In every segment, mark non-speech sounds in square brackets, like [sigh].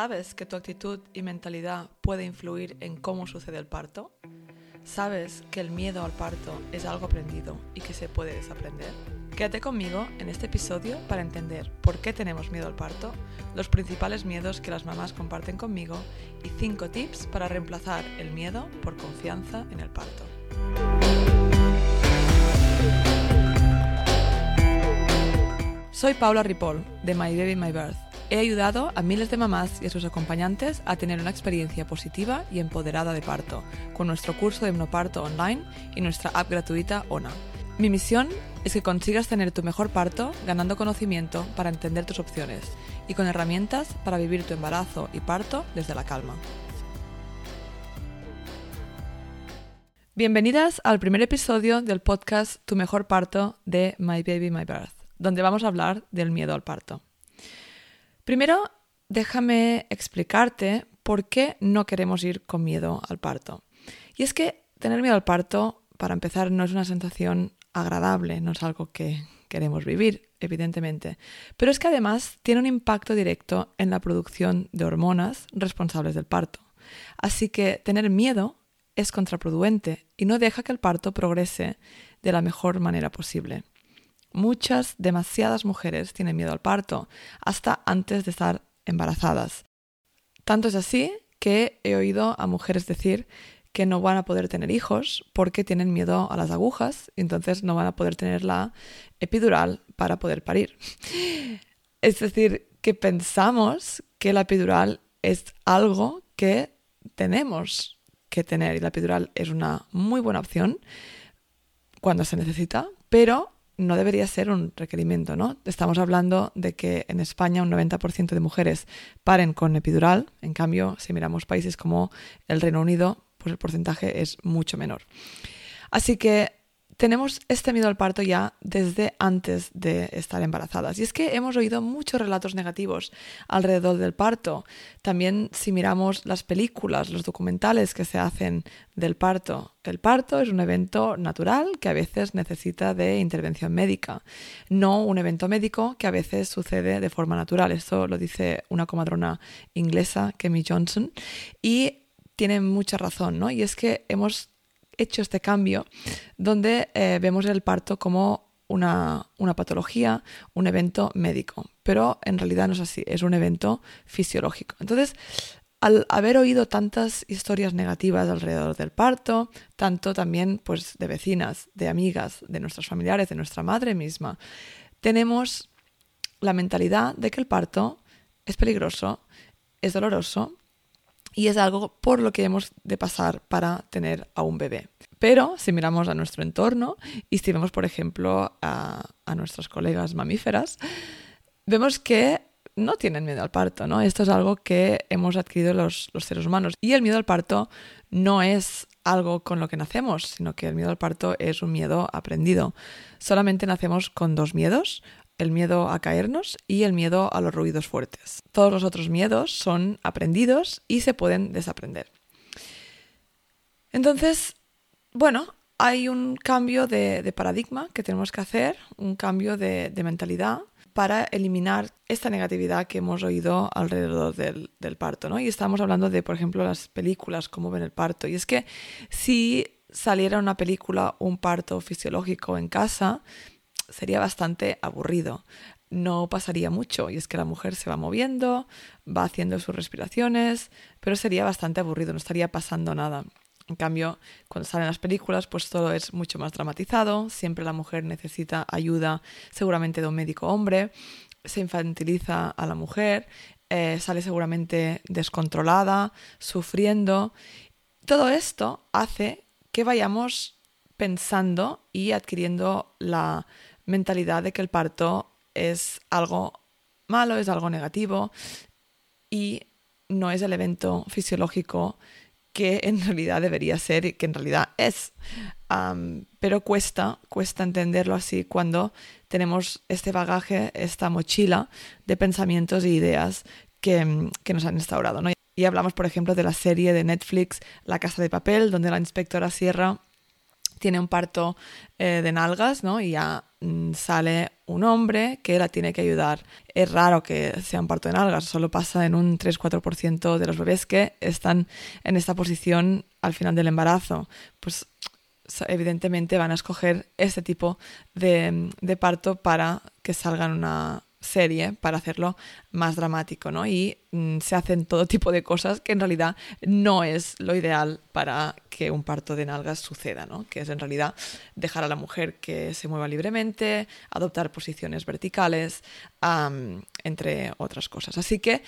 ¿Sabes que tu actitud y mentalidad puede influir en cómo sucede el parto? ¿Sabes que el miedo al parto es algo aprendido y que se puede desaprender? Quédate conmigo en este episodio para entender por qué tenemos miedo al parto, los principales miedos que las mamás comparten conmigo y 5 tips para reemplazar el miedo por confianza en el parto. Soy Paula Ripoll de My Baby My Birth He ayudado a miles de mamás y a sus acompañantes a tener una experiencia positiva y empoderada de parto con nuestro curso de hipnoparto online y nuestra app gratuita ONA. Mi misión es que consigas tener tu mejor parto ganando conocimiento para entender tus opciones y con herramientas para vivir tu embarazo y parto desde la calma. Bienvenidas al primer episodio del podcast Tu mejor parto de My Baby My Birth, donde vamos a hablar del miedo al parto. Primero, déjame explicarte por qué no queremos ir con miedo al parto. Y es que tener miedo al parto, para empezar, no es una sensación agradable, no es algo que queremos vivir, evidentemente. Pero es que además tiene un impacto directo en la producción de hormonas responsables del parto. Así que tener miedo es contraproducente y no deja que el parto progrese de la mejor manera posible. Muchas, demasiadas mujeres tienen miedo al parto, hasta antes de estar embarazadas. Tanto es así que he oído a mujeres decir que no van a poder tener hijos porque tienen miedo a las agujas y entonces no van a poder tener la epidural para poder parir. [laughs] Es decir, que pensamos que la epidural es algo que tenemos que tener y la epidural es una muy buena opción cuando se necesita, pero no debería ser un requerimiento, ¿no? Estamos hablando de que en España un 90% de mujeres paren con epidural, en cambio, si miramos países como el Reino Unido, pues el porcentaje es mucho menor. Así que tenemos este miedo al parto ya desde antes de estar embarazadas. Y es que hemos oído muchos relatos negativos alrededor del parto. También si miramos las películas, los documentales que se hacen del parto. El parto es un evento natural que a veces necesita de intervención médica, no un evento médico que a veces sucede de forma natural. Esto lo dice una comadrona inglesa, Kemi Johnson, y tiene mucha razón, ¿no? Y es que hemos hecho este cambio donde eh, vemos el parto como una, patología, un evento médico, pero en realidad no es así, es un evento fisiológico. Entonces, al haber oído tantas historias negativas alrededor del parto, tanto también pues de vecinas, de amigas, de nuestros familiares, de nuestra madre misma, tenemos la mentalidad de que el parto es peligroso, es doloroso y es algo por lo que hemos de pasar para tener a un bebé. Pero si miramos a nuestro entorno y si vemos, por ejemplo, a, nuestras colegas mamíferas, vemos que no tienen miedo al parto, ¿no? Esto es algo que hemos adquirido los, los, seres humanos. Y el miedo al parto no es algo con lo que nacemos, sino que el miedo al parto es un miedo aprendido. Solamente nacemos con dos miedos, el miedo a caernos y el miedo a los ruidos fuertes. Todos los otros miedos son aprendidos y se pueden desaprender. Entonces, bueno, hay un cambio de, paradigma que tenemos que hacer, un cambio de, mentalidad para eliminar esta negatividad que hemos oído alrededor del, parto, ¿no? Y estamos hablando de, por ejemplo, las películas, cómo ven el parto. Y es que si saliera una película, un parto fisiológico en casa, sería bastante aburrido. No pasaría mucho y es que la mujer se va moviendo, va haciendo sus respiraciones, pero sería bastante aburrido, no estaría pasando nada. En cambio, cuando salen las películas, pues todo es mucho más dramatizado, siempre la mujer necesita ayuda seguramente de un médico hombre, se infantiliza a la mujer, eh, sale seguramente descontrolada, sufriendo. Todo esto hace que vayamos pensando y adquiriendo la mentalidad de que el parto es algo malo, es algo negativo y no es el evento fisiológico que en [laughs] realidad debería ser y que en realidad es. pero cuesta, cuesta entenderlo así cuando tenemos este bagaje, esta mochila de pensamientos e ideas que, que nos han instaurado. ¿no? Y hablamos, por ejemplo, de la serie de Netflix La Casa de Papel, donde la inspectora Sierra tiene un parto eh, de nalgas, ¿no? Y ya mm, sale un hombre que la tiene que ayudar. Es raro que sea un parto de nalgas, solo pasa en un 3-4% de los bebés que están en esta posición al final del embarazo. Pues evidentemente van a escoger este tipo de, de parto para que salgan una, serie para hacerlo más dramático, ¿no? Y mm, se hacen todo tipo de cosas que en realidad no es lo ideal para que un parto de nalgas suceda, ¿no? Que es en realidad dejar a la mujer que se mueva libremente, adoptar posiciones verticales, entre otras cosas. Así que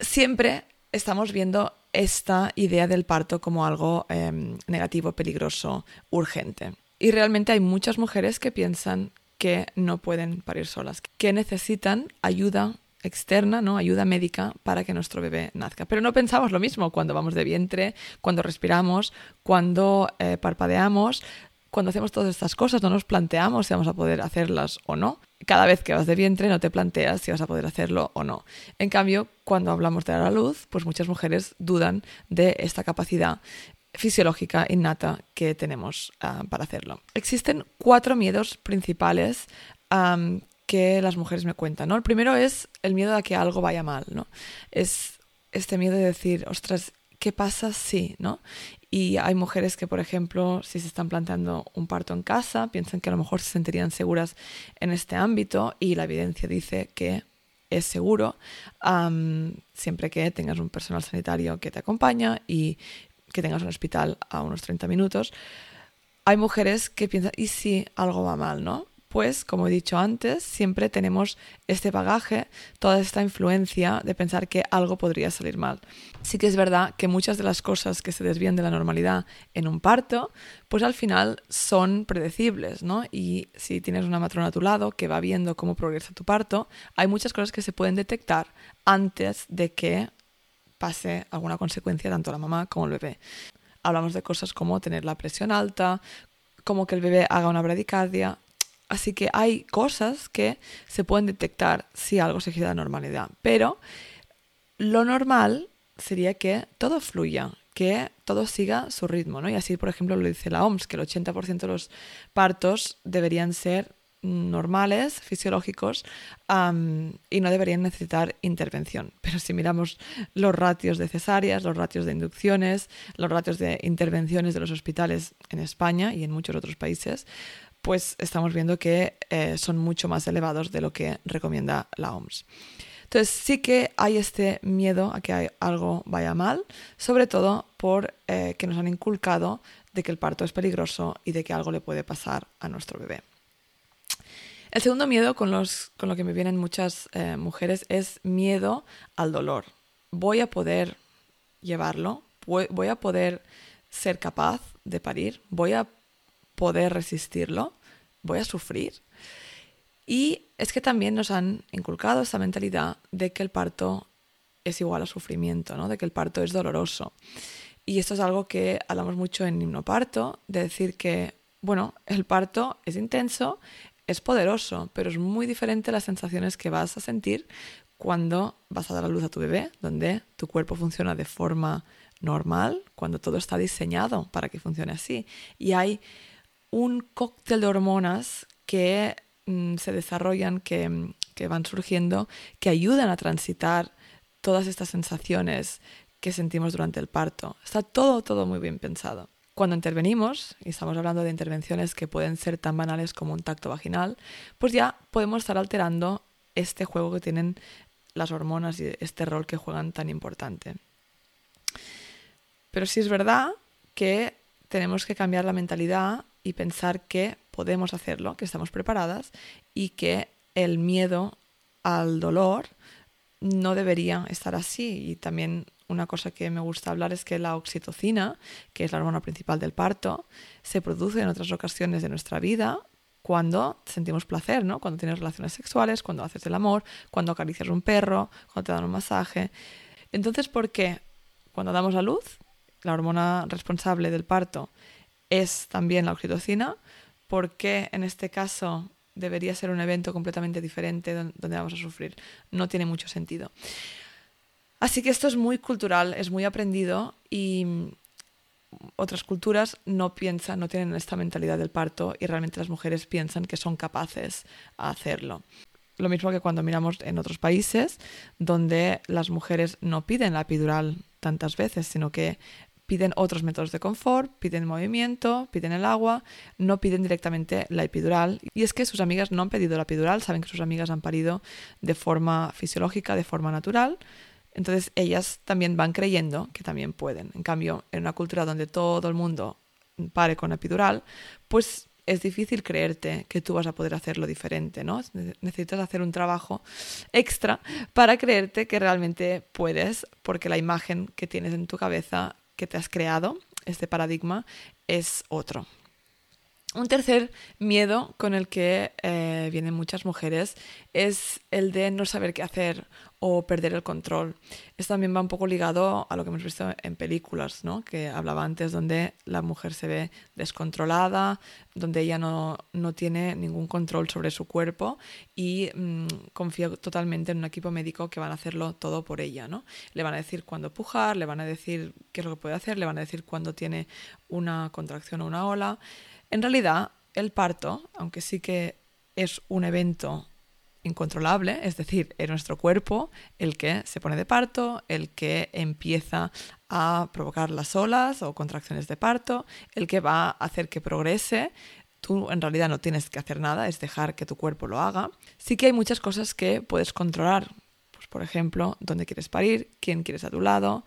siempre estamos viendo esta idea del parto como algo em, negativo, peligroso, urgente. Y realmente hay muchas mujeres que piensan que no pueden parir solas, que necesitan ayuda externa, ¿no? ayuda médica para que nuestro bebé nazca. Pero no pensamos lo mismo cuando vamos de vientre, cuando respiramos, cuando eh, parpadeamos, cuando hacemos todas estas cosas no nos planteamos si vamos a poder hacerlas o no. Cada vez que vas de vientre no te planteas si vas a poder hacerlo o no. En cambio, cuando hablamos de dar a luz, pues muchas mujeres dudan de esta capacidad fisiológica innata que tenemos ah, para hacerlo. Existen cuatro miedos principales que las mujeres me cuentan. ¿no? El primero es el miedo a que algo vaya mal. ¿no? Es este miedo de decir, ostras, ¿qué pasa si? ¿no? Y hay mujeres que, por ejemplo, si se están planteando un parto en casa, piensan que a lo mejor se sentirían seguras en este ámbito y la evidencia dice que es seguro siempre que tengas un personal sanitario que te acompaña y que tengas un hospital a unos 30 minutos, hay mujeres que piensan, ¿y si algo va mal, no? Pues, como he dicho antes, siempre tenemos este bagaje, toda esta influencia de pensar que algo podría salir mal. Sí que es verdad que muchas de las cosas que se desvían de la normalidad en un parto, pues al final son predecibles, ¿no? Y si tienes una matrona a tu lado que va viendo cómo progresa tu parto, hay muchas cosas que se pueden detectar antes de que pase alguna consecuencia tanto a la mamá como al bebé. Hablamos de cosas como tener la presión alta, como que el bebé haga una bradicardia. Así que hay cosas que se pueden detectar si algo se gira de normalidad. Pero lo normal sería que todo fluya, que todo siga su ritmo, ¿no? Y así, por ejemplo, lo dice la OMS, que el 80% de los partos deberían ser normales, fisiológicos, y no deberían necesitar intervención. Pero si miramos los ratios de cesáreas, los ratios de inducciones, los ratios de intervenciones de los hospitales en España y en muchos otros países, pues estamos viendo que eh, son mucho más elevados de lo que recomienda la OMS. Entonces sí que hay este miedo a que algo vaya mal, sobre todo por eh, que nos han inculcado de que el parto es peligroso y de que algo le puede pasar a nuestro bebé. El segundo miedo con, los, con lo que me vienen muchas eh, mujeres es miedo al dolor. Voy a poder llevarlo, voy a poder ser capaz de parir, voy a poder resistirlo, voy a sufrir. Y es que también nos han inculcado esta mentalidad de que el parto es igual a sufrimiento, ¿no? de que el parto es doloroso. Y esto es algo que hablamos mucho en himnoparto, de decir que, bueno, el parto es intenso, es poderoso, pero es muy diferente las sensaciones que vas a sentir cuando vas a dar a luz a tu bebé, donde tu cuerpo funciona de forma normal, cuando todo está diseñado para que funcione así. Y hay un cóctel de hormonas que mm, se desarrollan, que, que van surgiendo, que ayudan a transitar todas estas sensaciones que sentimos durante el parto. Está todo, todo muy bien pensado. Cuando intervenimos, y estamos hablando de intervenciones que pueden ser tan banales como un tacto vaginal, pues ya podemos estar alterando este juego que tienen las hormonas y este rol que juegan tan importante. Pero sí es verdad que tenemos que cambiar la mentalidad y pensar que podemos hacerlo, que estamos preparadas y que el miedo al dolor no debería estar así. Y también una cosa que me gusta hablar es que la oxitocina, que es la hormona principal del parto, se produce en otras ocasiones de nuestra vida cuando sentimos placer, ¿no? Cuando tienes relaciones sexuales, cuando haces el amor, cuando acaricias un perro, cuando te dan un masaje. Entonces, ¿por qué cuando damos a luz, la hormona responsable del parto es también la oxitocina? ¿Por qué en este caso debería ser un evento completamente diferente donde vamos a sufrir? No tiene mucho sentido. Así que esto es muy cultural, es muy aprendido y otras culturas no piensan, no tienen esta mentalidad del parto y realmente las mujeres piensan que son capaces a hacerlo. Lo mismo que cuando miramos en otros países donde las mujeres no piden la epidural tantas veces, sino que piden otros métodos de confort, piden movimiento, piden el agua, no piden directamente la epidural. Y es que sus amigas no han pedido la epidural, saben que sus amigas han parido de forma fisiológica, de forma natural. Entonces ellas también van creyendo que también pueden. En cambio, en una cultura donde todo el mundo pare con epidural, pues es difícil creerte que tú vas a poder hacerlo diferente, ¿no? Necesitas hacer un trabajo extra para creerte que realmente puedes, porque la imagen que tienes en tu cabeza que te has creado, este paradigma, es otro. Un tercer miedo con el que eh, vienen muchas mujeres es el de no saber qué hacer o perder el control. Esto también va un poco ligado a lo que hemos visto en películas, ¿no? que hablaba antes, donde la mujer se ve descontrolada, donde ella no, tiene ningún control sobre su cuerpo y mm, confía totalmente en un equipo médico que van a hacerlo todo por ella. ¿no? Le van a decir cuándo pujar, le van a decir qué es lo que puede hacer, le van a decir cuándo tiene una contracción o una ola. En realidad, el parto, aunque sí que es un evento incontrolable, es decir, es nuestro cuerpo el que se pone de parto, el que empieza a provocar las olas o contracciones de parto, el que va a hacer que progrese. Tú en realidad no tienes que hacer nada, es dejar que tu cuerpo lo haga. Sí que hay muchas cosas que puedes controlar, pues, por ejemplo, dónde quieres parir, quién quieres a tu lado,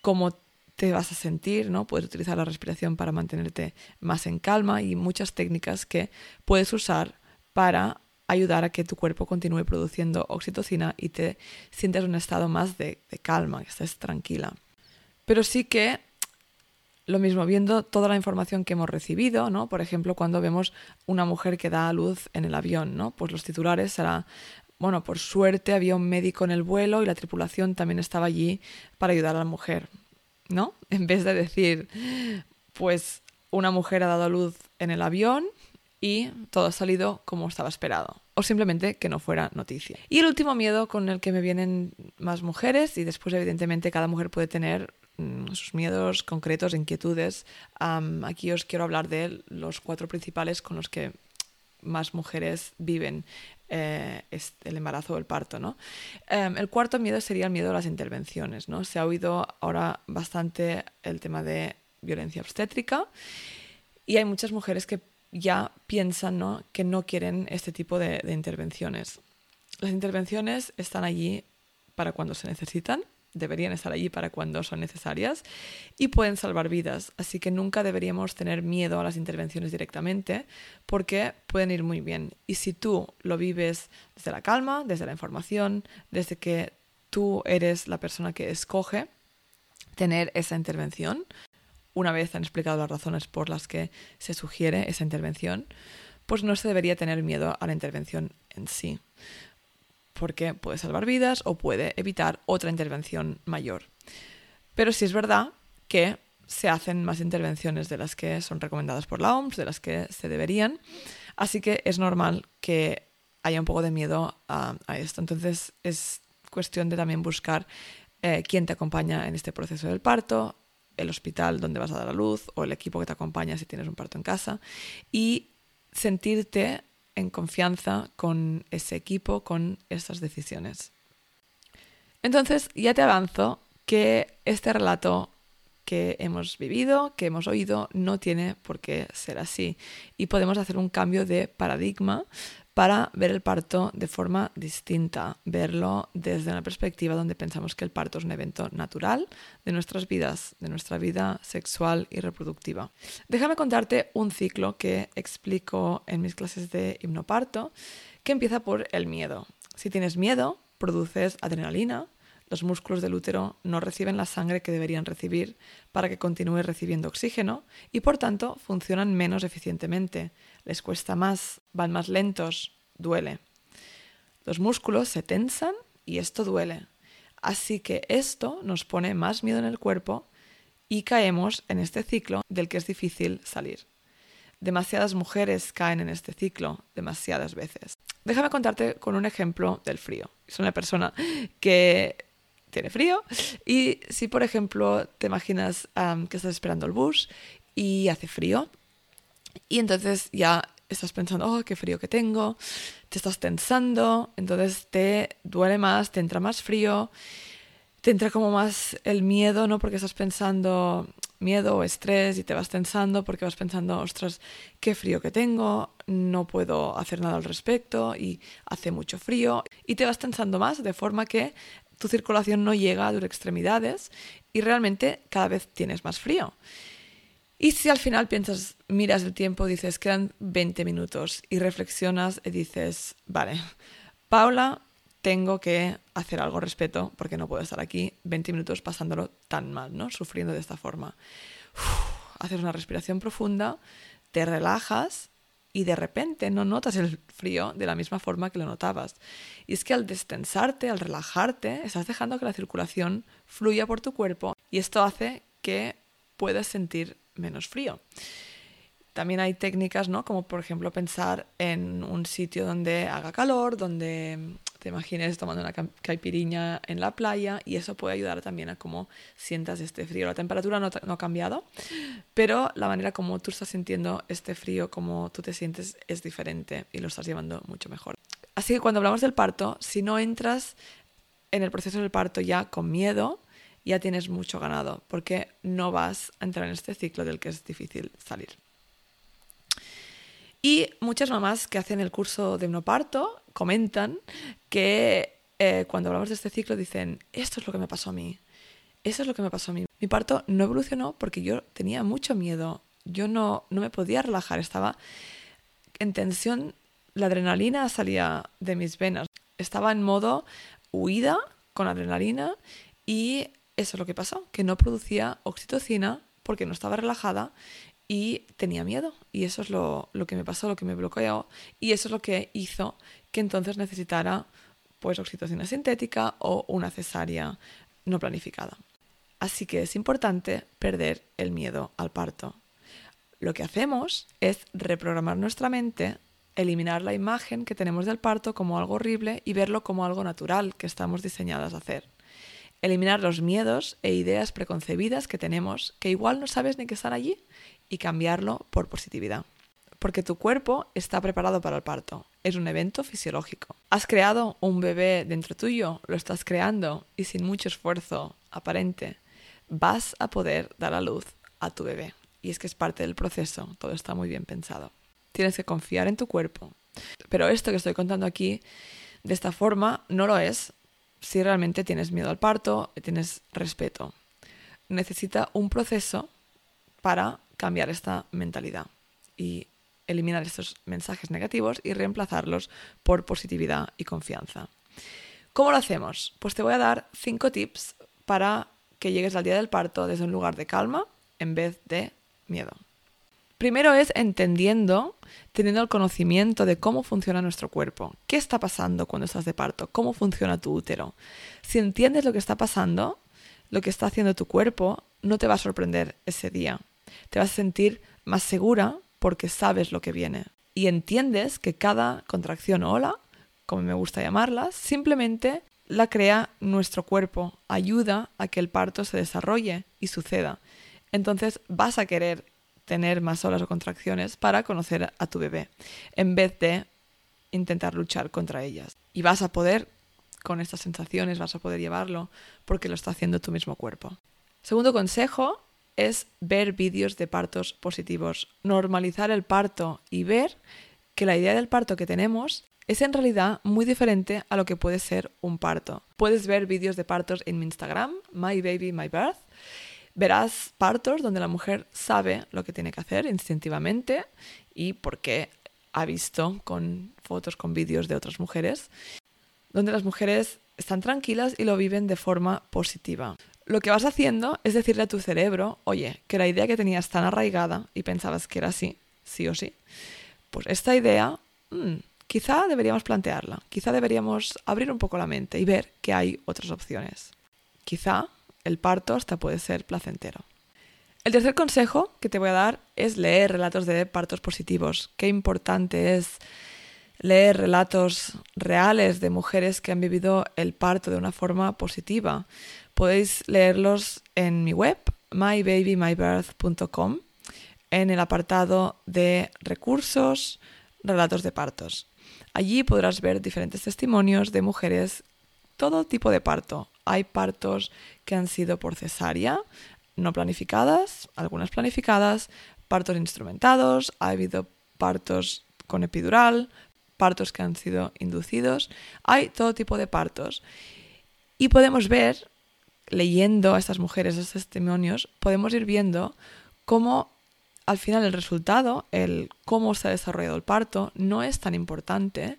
cómo te vas a sentir, ¿no? Puedes utilizar la respiración para mantenerte más en calma y muchas técnicas que puedes usar para ayudar a que tu cuerpo continúe produciendo oxitocina y te sientas en un estado más de, calma, que estés tranquila. Pero sí que lo mismo, viendo toda la información que hemos recibido, ¿no? Por ejemplo, cuando vemos una mujer que da a luz en el avión, ¿no? Pues los titulares será, bueno, por suerte había un médico en el vuelo y la tripulación también estaba allí para ayudar a la mujer. ¿No? [laughs] En vez de decir, pues una mujer ha dado a luz en el avión y todo ha salido como estaba esperado. O simplemente que no fuera noticia. Y el último miedo con el que me vienen más mujeres, y después evidentemente cada mujer puede tener mm, sus miedos concretos, inquietudes. aquí os quiero hablar de los cuatro principales con los que más mujeres viven eh, el embarazo o el parto. ¿no? Em, el cuarto miedo sería el miedo a las intervenciones. ¿no? Se ha oído ahora bastante el tema de violencia obstétrica y hay muchas mujeres que ya piensan ¿no? que no quieren este tipo de intervenciones. Las intervenciones están allí para cuando se necesitan deberían estar allí para cuando son necesarias y pueden salvar vidas. Así que nunca deberíamos tener miedo a las intervenciones directamente porque pueden ir muy bien. Y si tú lo vives desde la calma, desde la información, desde que tú eres la persona que escoge tener esa intervención, una vez han explicado las razones por las que se sugiere esa intervención, pues no se debería tener miedo a la intervención en sí porque puede salvar vidas o puede evitar otra intervención mayor. Pero sí es verdad que se hacen más intervenciones de las que son recomendadas por la OMS, de las que se deberían, así que es normal que haya un poco de miedo a, esto. Entonces es cuestión de también buscar eh, quién te acompaña en este proceso del parto, el hospital donde vas a dar a luz o el equipo que te acompaña si tienes un parto en casa y sentirte en confianza con ese equipo, con estas decisiones. Entonces, ya te avanzo que este relato que hemos vivido, que hemos oído, no tiene por qué ser así. Y podemos hacer un cambio de paradigma para ver el parto de forma distinta, verlo desde una perspectiva donde pensamos que el parto es un evento natural de nuestras vidas, de nuestra vida sexual y reproductiva. Déjame contarte un ciclo que explico en mis clases de hipnoparto, que empieza por el miedo. Si tienes miedo, produces adrenalina, los músculos del útero no reciben la sangre que deberían recibir para que continúe recibiendo oxígeno y por tanto funcionan menos eficientemente, les cuesta más, van más lentos, duele. Los músculos se tensan y esto duele. Así que esto nos pone más miedo en el cuerpo y caemos en este ciclo del que es difícil salir. Demasiadas mujeres caen en este ciclo demasiadas veces. Déjame contarte con un ejemplo del frío. Soy una persona que tiene frío. Y si, por ejemplo, te imaginas que estás esperando el bus y hace frío, y entonces ya estás pensando, oh, qué frío que tengo, te estás tensando, entonces te duele más, te entra más frío, te entra como más el miedo, ¿no? Porque estás pensando miedo o estrés y te vas tensando porque vas pensando, ostras, qué frío que tengo, no puedo hacer nada al respecto y hace mucho frío y te vas tensando más de forma que tu circulación no llega a tus extremidades y realmente cada vez tienes más frío. Y si al final piensas, miras el tiempo, dices, quedan 20 minutos y reflexionas y dices, vale, Paula, tengo que hacer algo al respecto porque no puedo estar aquí 20 minutos pasándolo tan mal, ¿no? Sufriendo de esta forma. haces una respiración profunda, te relajas y de repente no notas el frío de la misma forma que lo notabas. Y es que al destensarte, al relajarte, estás dejando que la circulación fluya por tu cuerpo y esto hace que puedas sentir menos frío. También hay técnicas, ¿no? Como por ejemplo pensar en un sitio donde haga calor, donde te imagines tomando una caipiriña en la playa y eso puede ayudar también a cómo sientas este frío. La temperatura no, no, ha cambiado, pero la manera como tú estás sintiendo este frío, como tú te sientes, es diferente y lo estás llevando mucho mejor. Así que cuando hablamos del parto, si no entras en el proceso del parto ya con miedo, ya tienes mucho ganado, porque no vas a entrar en este ciclo del que es difícil salir. Y muchas mamás que hacen el curso de parto comentan que eh, cuando hablamos de este ciclo dicen, esto es lo que me pasó a mí, eso es lo que me pasó a mí. Mi parto no evolucionó porque yo tenía mucho miedo, yo no, no me podía relajar, estaba en tensión, la adrenalina salía de mis venas, estaba en modo huida con adrenalina y eso es lo que pasó, que no producía oxitocina porque no estaba relajada y tenía miedo. Y eso es lo, que me pasó, lo que me bloqueó. Y eso es lo que hizo que entonces necesitara pues oxitocina sintética o una cesárea no planificada. Así que es importante perder el miedo al parto. Lo que hacemos es reprogramar nuestra mente, eliminar la imagen que tenemos del parto como algo horrible y verlo como algo natural que estamos diseñadas a hacer eliminar los miedos e ideas preconcebidas que tenemos que igual no sabes ni que están allí y cambiarlo por positividad. Porque tu cuerpo está preparado para el parto. Es un evento fisiológico. Has creado un bebé dentro tuyo, lo estás creando y sin mucho esfuerzo aparente vas a poder dar a luz a tu bebé. Y es que es parte del proceso, todo está muy bien pensado. Tienes que confiar en tu cuerpo. Pero esto que estoy contando aquí, de esta forma, no lo es si realmente tienes miedo al parto, tienes respeto. Necesita un proceso para cambiar esta mentalidad y eliminar estos mensajes negativos y reemplazarlos por positividad y confianza. ¿Cómo lo hacemos? Pues te voy a dar cinco tips para que llegues al día del parto desde un lugar de calma en vez de miedo. Primero es entendiendo, teniendo el conocimiento de cómo funciona nuestro cuerpo. ¿Qué está pasando cuando estás de parto? ¿Cómo funciona tu útero? Si entiendes lo que está pasando, lo que está haciendo tu cuerpo, no te va a sorprender ese día. Te vas a sentir más segura porque sabes lo que viene. Y entiendes que cada contracción o ola, como me gusta llamarlas, simplemente la crea nuestro cuerpo, ayuda a que el parto se desarrolle y suceda. Entonces vas a querer tener más olas o contracciones para conocer a tu bebé, en vez de intentar luchar contra ellas. Y vas a poder, con estas sensaciones, vas a poder llevarlo porque lo está haciendo tu mismo cuerpo. Segundo consejo es ver vídeos de partos positivos, normalizar el parto y ver que la idea del parto que tenemos es en realidad muy diferente a lo que puede ser un parto. Puedes ver vídeos de partos en mi Instagram, My verás partos donde la mujer sabe lo que tiene que hacer instintivamente y porque ha visto con fotos, con vídeos de otras mujeres, donde las mujeres están tranquilas y lo viven de forma positiva. Lo que vas haciendo es decirle a tu cerebro, oye, que la idea que tenías tan arraigada y pensabas que era así, sí o sí, pues esta idea mm, quizá deberíamos plantearla, quizá deberíamos abrir un poco la mente y ver que hay otras opciones. Quizá el parto hasta puede ser placentero. El tercer consejo que te voy a dar es leer relatos de partos positivos. Qué importante es leer relatos reales de mujeres que han vivido el parto de una forma positiva. Podéis leerlos en mi web, mybabymybirth.com, en el apartado de recursos, relatos de partos. Allí podrás ver diferentes testimonios de mujeres, todo tipo de parto. Hay partos que han sido por cesárea, no planificadas, algunas planificadas, partos instrumentados, ha habido partos con epidural, partos que han sido inducidos, hay todo tipo de partos. Y podemos ver, leyendo a estas mujeres, estos testimonios, podemos ir viendo cómo al final el resultado, el cómo se ha desarrollado el parto, no es tan importante.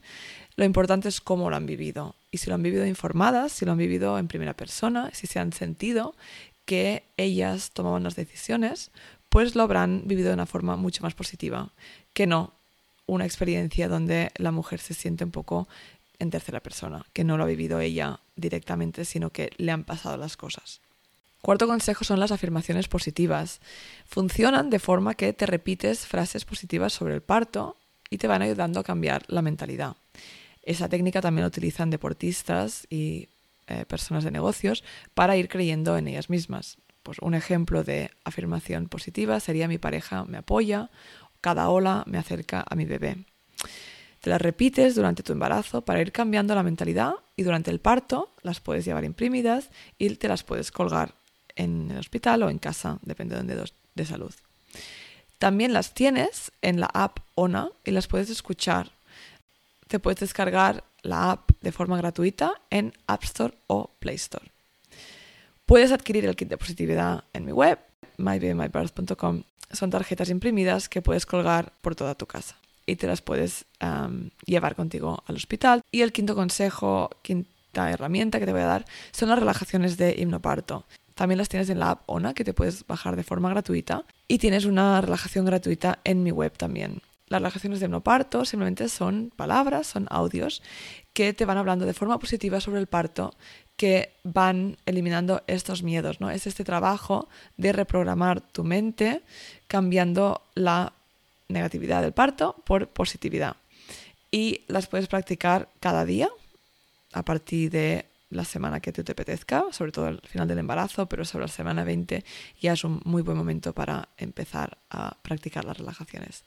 Lo importante es cómo lo han vivido. Y si lo han vivido informadas, si lo han vivido en primera persona, si se han sentido que ellas tomaban las decisiones, pues lo habrán vivido de una forma mucho más positiva que no una experiencia donde la mujer se siente un poco en tercera persona, que no lo ha vivido ella directamente, sino que le han pasado las cosas. Cuarto consejo son las afirmaciones positivas. Funcionan de forma que te repites frases positivas sobre el parto y te van ayudando a cambiar la mentalidad. Esa técnica también la utilizan deportistas y eh, personas de negocios para ir creyendo en ellas mismas. Pues un ejemplo de afirmación positiva sería mi pareja me apoya, cada ola me acerca a mi bebé. Te las repites durante tu embarazo para ir cambiando la mentalidad y durante el parto las puedes llevar imprimidas y te las puedes colgar en el hospital o en casa, dependiendo de, de salud. También las tienes en la app ONA y las puedes escuchar. Te puedes descargar la app de forma gratuita en App Store o Play Store. Puedes adquirir el kit de positividad en mi web, mybabymybirth.com. Son tarjetas imprimidas que puedes colgar por toda tu casa y te las puedes llevar contigo al hospital. Y el quinto consejo, quinta herramienta que te voy a dar, son las relajaciones de hipnoparto. También las tienes en la app ONA que te puedes bajar de forma gratuita y tienes una relajación gratuita en mi web también. Las relajaciones de hipnoparto simplemente son palabras, son audios que te van hablando de forma positiva sobre el parto, que van eliminando estos miedos, ¿no? Es este trabajo de reprogramar tu mente cambiando la negatividad del parto por positividad. Y las puedes practicar cada día a partir de la semana que te, te apetezca, sobre todo al final del embarazo, pero sobre la semana 20 ya es un muy buen momento para empezar a practicar las relajaciones.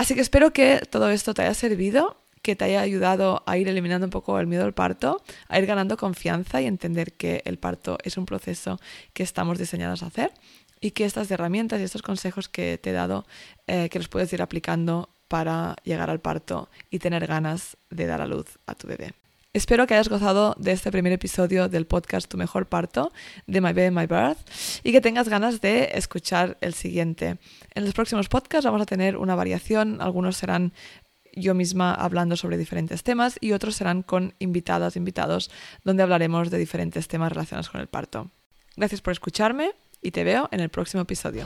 Así que espero que todo esto te haya servido, que te haya ayudado a ir eliminando un poco el miedo al parto, a ir ganando confianza y entender que el parto es un proceso que estamos diseñados a hacer y que estas herramientas y estos consejos que te he dado, eh, que los puedes ir aplicando para llegar al parto y tener ganas de dar a luz a tu bebé. Espero que hayas gozado de este primer episodio del podcast Tu Mejor Parto de My Baby, My Birth y que tengas ganas de escuchar el siguiente. En los próximos podcasts vamos a tener una variación, algunos serán yo misma hablando sobre diferentes temas y otros serán con invitadas, invitados, donde hablaremos de diferentes temas relacionados con el parto. Gracias por escucharme y te veo en el próximo episodio.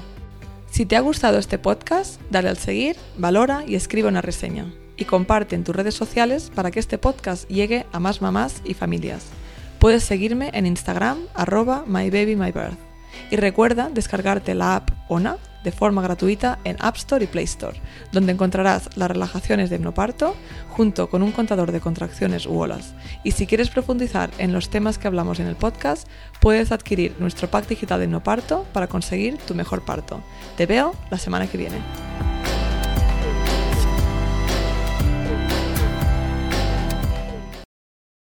Si te ha gustado este podcast, dale al seguir, valora y escribe una reseña y comparte en tus redes sociales para que este podcast llegue a más mamás y familias. Puedes seguirme en Instagram arroba mybabymybirth y recuerda descargarte la app ONA de forma gratuita en App Store y Play Store, donde encontrarás las relajaciones de hipnoparto junto con un contador de contracciones u olas. Y si quieres profundizar en los temas que hablamos en el podcast, puedes adquirir nuestro pack digital de hipnoparto para conseguir tu mejor parto. Te veo la semana que viene.